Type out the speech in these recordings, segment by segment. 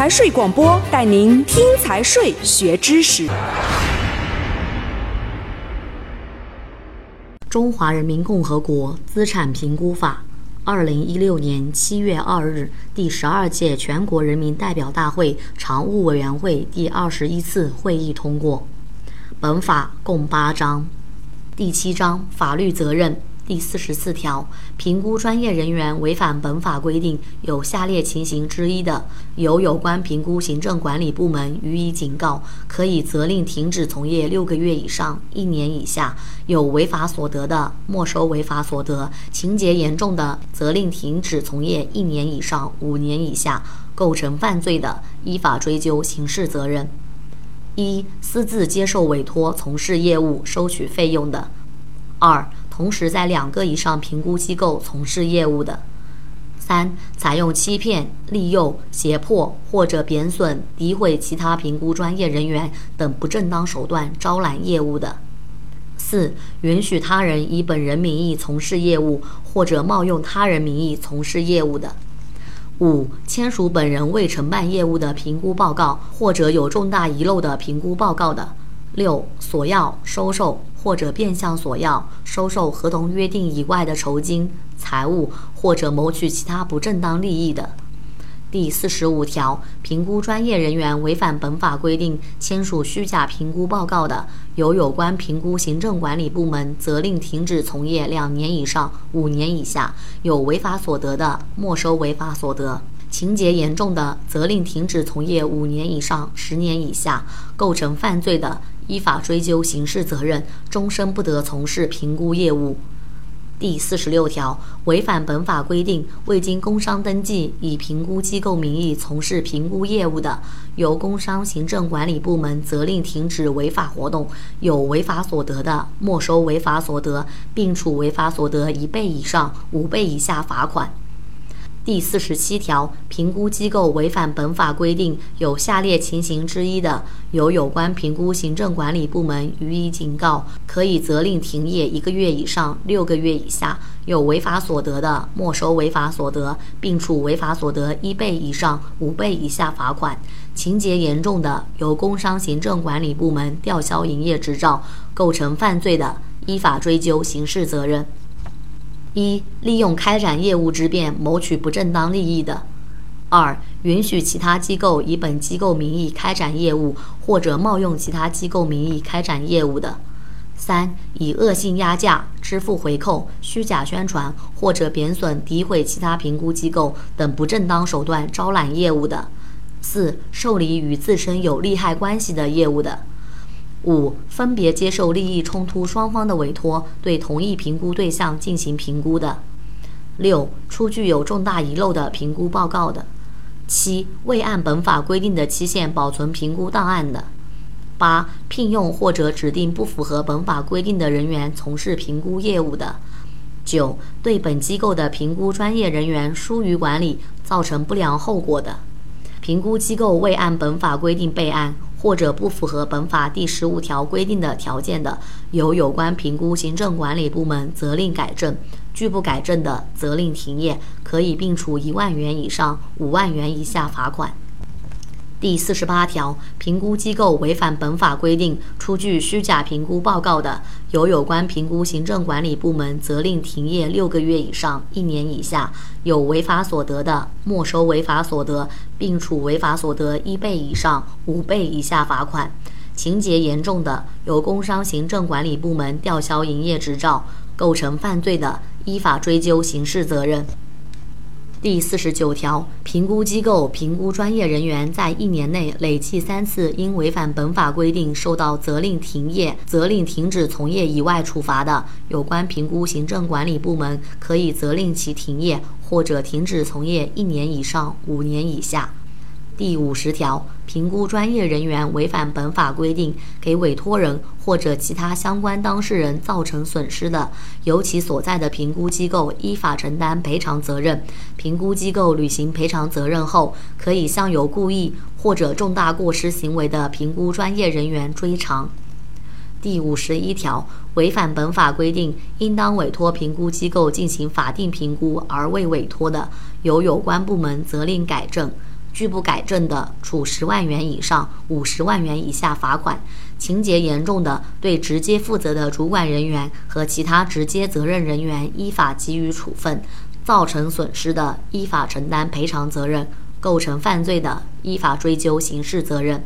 财税广播带您听财税学知识。中华人民共和国资产评估法，二零一六年七月二日，第十二届全国人民代表大会常务委员会第二十一次会议通过。本法共八章，第七章法律责任。第四十四条，评估专业人员违反本法规定有下列情形之一的，由有关评估行政管理部门予以警告，可以责令停止从业六个月以上一年以下；有违法所得的，没收违法所得；情节严重的，责令停止从业一年以上五年以下；构成犯罪的，依法追究刑事责任。一、私自接受委托从事业务收取费用的；二、同时在两个以上评估机构从事业务的；三、采用欺骗、利诱、胁迫或者贬损、诋毁其他评估专业人员等不正当手段招揽业务的；四、允许他人以本人名义从事业务或者冒用他人名义从事业务的；五、签署本人未承办业务的评估报告或者有重大遗漏的评估报告的；六、索要、收受。或者变相索要、收受合同约定以外的酬金、财物，或者谋取其他不正当利益的。第四十五条，评估专业人员违反本法规定签署虚假评估报告的，由有关评估行政管理部门责令停止从业两年以上五年以下；有违法所得的，没收违法所得；情节严重的，责令停止从业五年以上十年以下；构成犯罪的。依法追究刑事责任，终身不得从事评估业务。第四十六条，违反本法规定，未经工商登记，以评估机构名义从事评估业务的，由工商行政管理部门责令停止违法活动；有违法所得的，没收违法所得，并处违法所得一倍以上五倍以下罚款。第四十七条，评估机构违反本法规定有下列情形之一的，由有关评估行政管理部门予以警告，可以责令停业一个月以上六个月以下；有违法所得的，没收违法所得，并处违法所得一倍以上五倍以下罚款；情节严重的，由工商行政管理部门吊销营业执照，构成犯罪的，依法追究刑事责任。一、利用开展业务之便谋取不正当利益的；二、允许其他机构以本机构名义开展业务，或者冒用其他机构名义开展业务的；三、以恶性压价、支付回扣、虚假宣传或者贬损、诋毁其他评估机构等不正当手段招揽业务的；四、受理与自身有利害关系的业务的。五、分别接受利益冲突双方的委托，对同一评估对象进行评估的；六、出具有重大遗漏的评估报告的；七、未按本法规定的期限保存评估档案的；八、聘用或者指定不符合本法规定的人员从事评估业务的；九、对本机构的评估专业人员疏于管理，造成不良后果的；评估机构未按本法规定备案。或者不符合本法第十五条规定的条件的，由有关评估行政管理部门责令改正；拒不改正的，责令停业，可以并处一万元以上五万元以下罚款。第四十八条，评估机构违反本法规定，出具虚假评估报告的，由有关评估行政管理部门责令停业六个月以上一年以下；有违法所得的，没收违法所得，并处违法所得一倍以上五倍以下罚款；情节严重的，由工商行政管理部门吊销营业执照，构成犯罪的，依法追究刑事责任。第四十九条，评估机构评估专业人员在一年内累计三次因违反本法规定受到责令停业、责令停止从业以外处罚的，有关评估行政管理部门可以责令其停业或者停止从业一年以上五年以下。第五十条，评估专业人员违反本法规定，给委托人或者其他相关当事人造成损失的，由其所在的评估机构依法承担赔偿责任。评估机构履行赔偿责任后，可以向有故意或者重大过失行为的评估专业人员追偿。第五十一条，违反本法规定，应当委托评估机构进行法定评估而未委托的，由有关部门责令改正。拒不改正的，处十万元以上五十万元以下罚款；情节严重的，对直接负责的主管人员和其他直接责任人员依法给予处分；造成损失的，依法承担赔偿责任；构成犯罪的，依法追究刑事责任。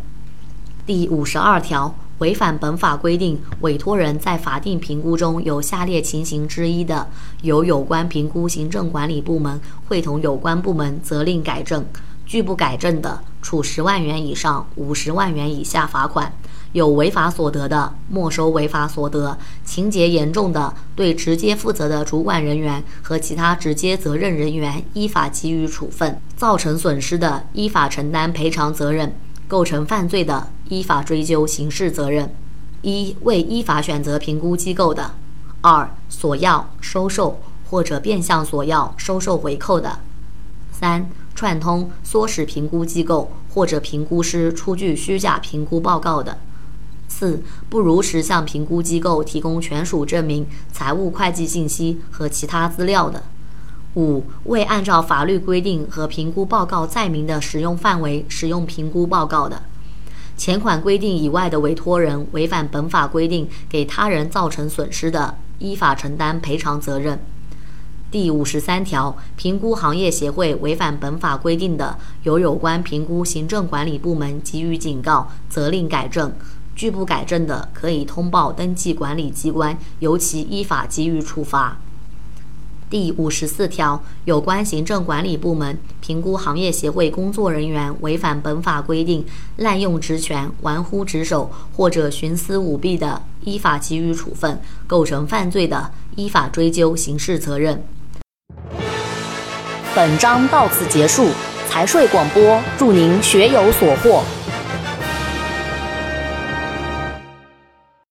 第五十二条，违反本法规定，委托人在法定评估中有下列情形之一的，由有关评估行政管理部门会同有关部门责令改正。拒不改正的，处十万元以上五十万元以下罚款；有违法所得的，没收违法所得；情节严重的，对直接负责的主管人员和其他直接责任人员依法给予处分；造成损失的，依法承担赔偿责任；构成犯罪的，依法追究刑事责任。一、未依法选择评估机构的；二、索要、收受或者变相索要、收受回扣的；三。串通、唆使评估机构或者评估师出具虚假评估报告的；四、不如实向评估机构提供权属证明、财务会计信息和其他资料的；五、未按照法律规定和评估报告载明的使用范围使用评估报告的；前款规定以外的委托人违反本法规定，给他人造成损失的，依法承担赔偿责任。第五十三条，评估行业协会违反本法规定的，由有关评估行政管理部门给予警告，责令改正；拒不改正的，可以通报登记管理机关，由其依法给予处罚。第五十四条，有关行政管理部门评估行业协会工作人员违反本法规定，滥用职权、玩忽职守或者徇私舞弊的，依法给予处分；构成犯罪的，依法追究刑事责任。本章到此结束，财税广播，祝您学有所获。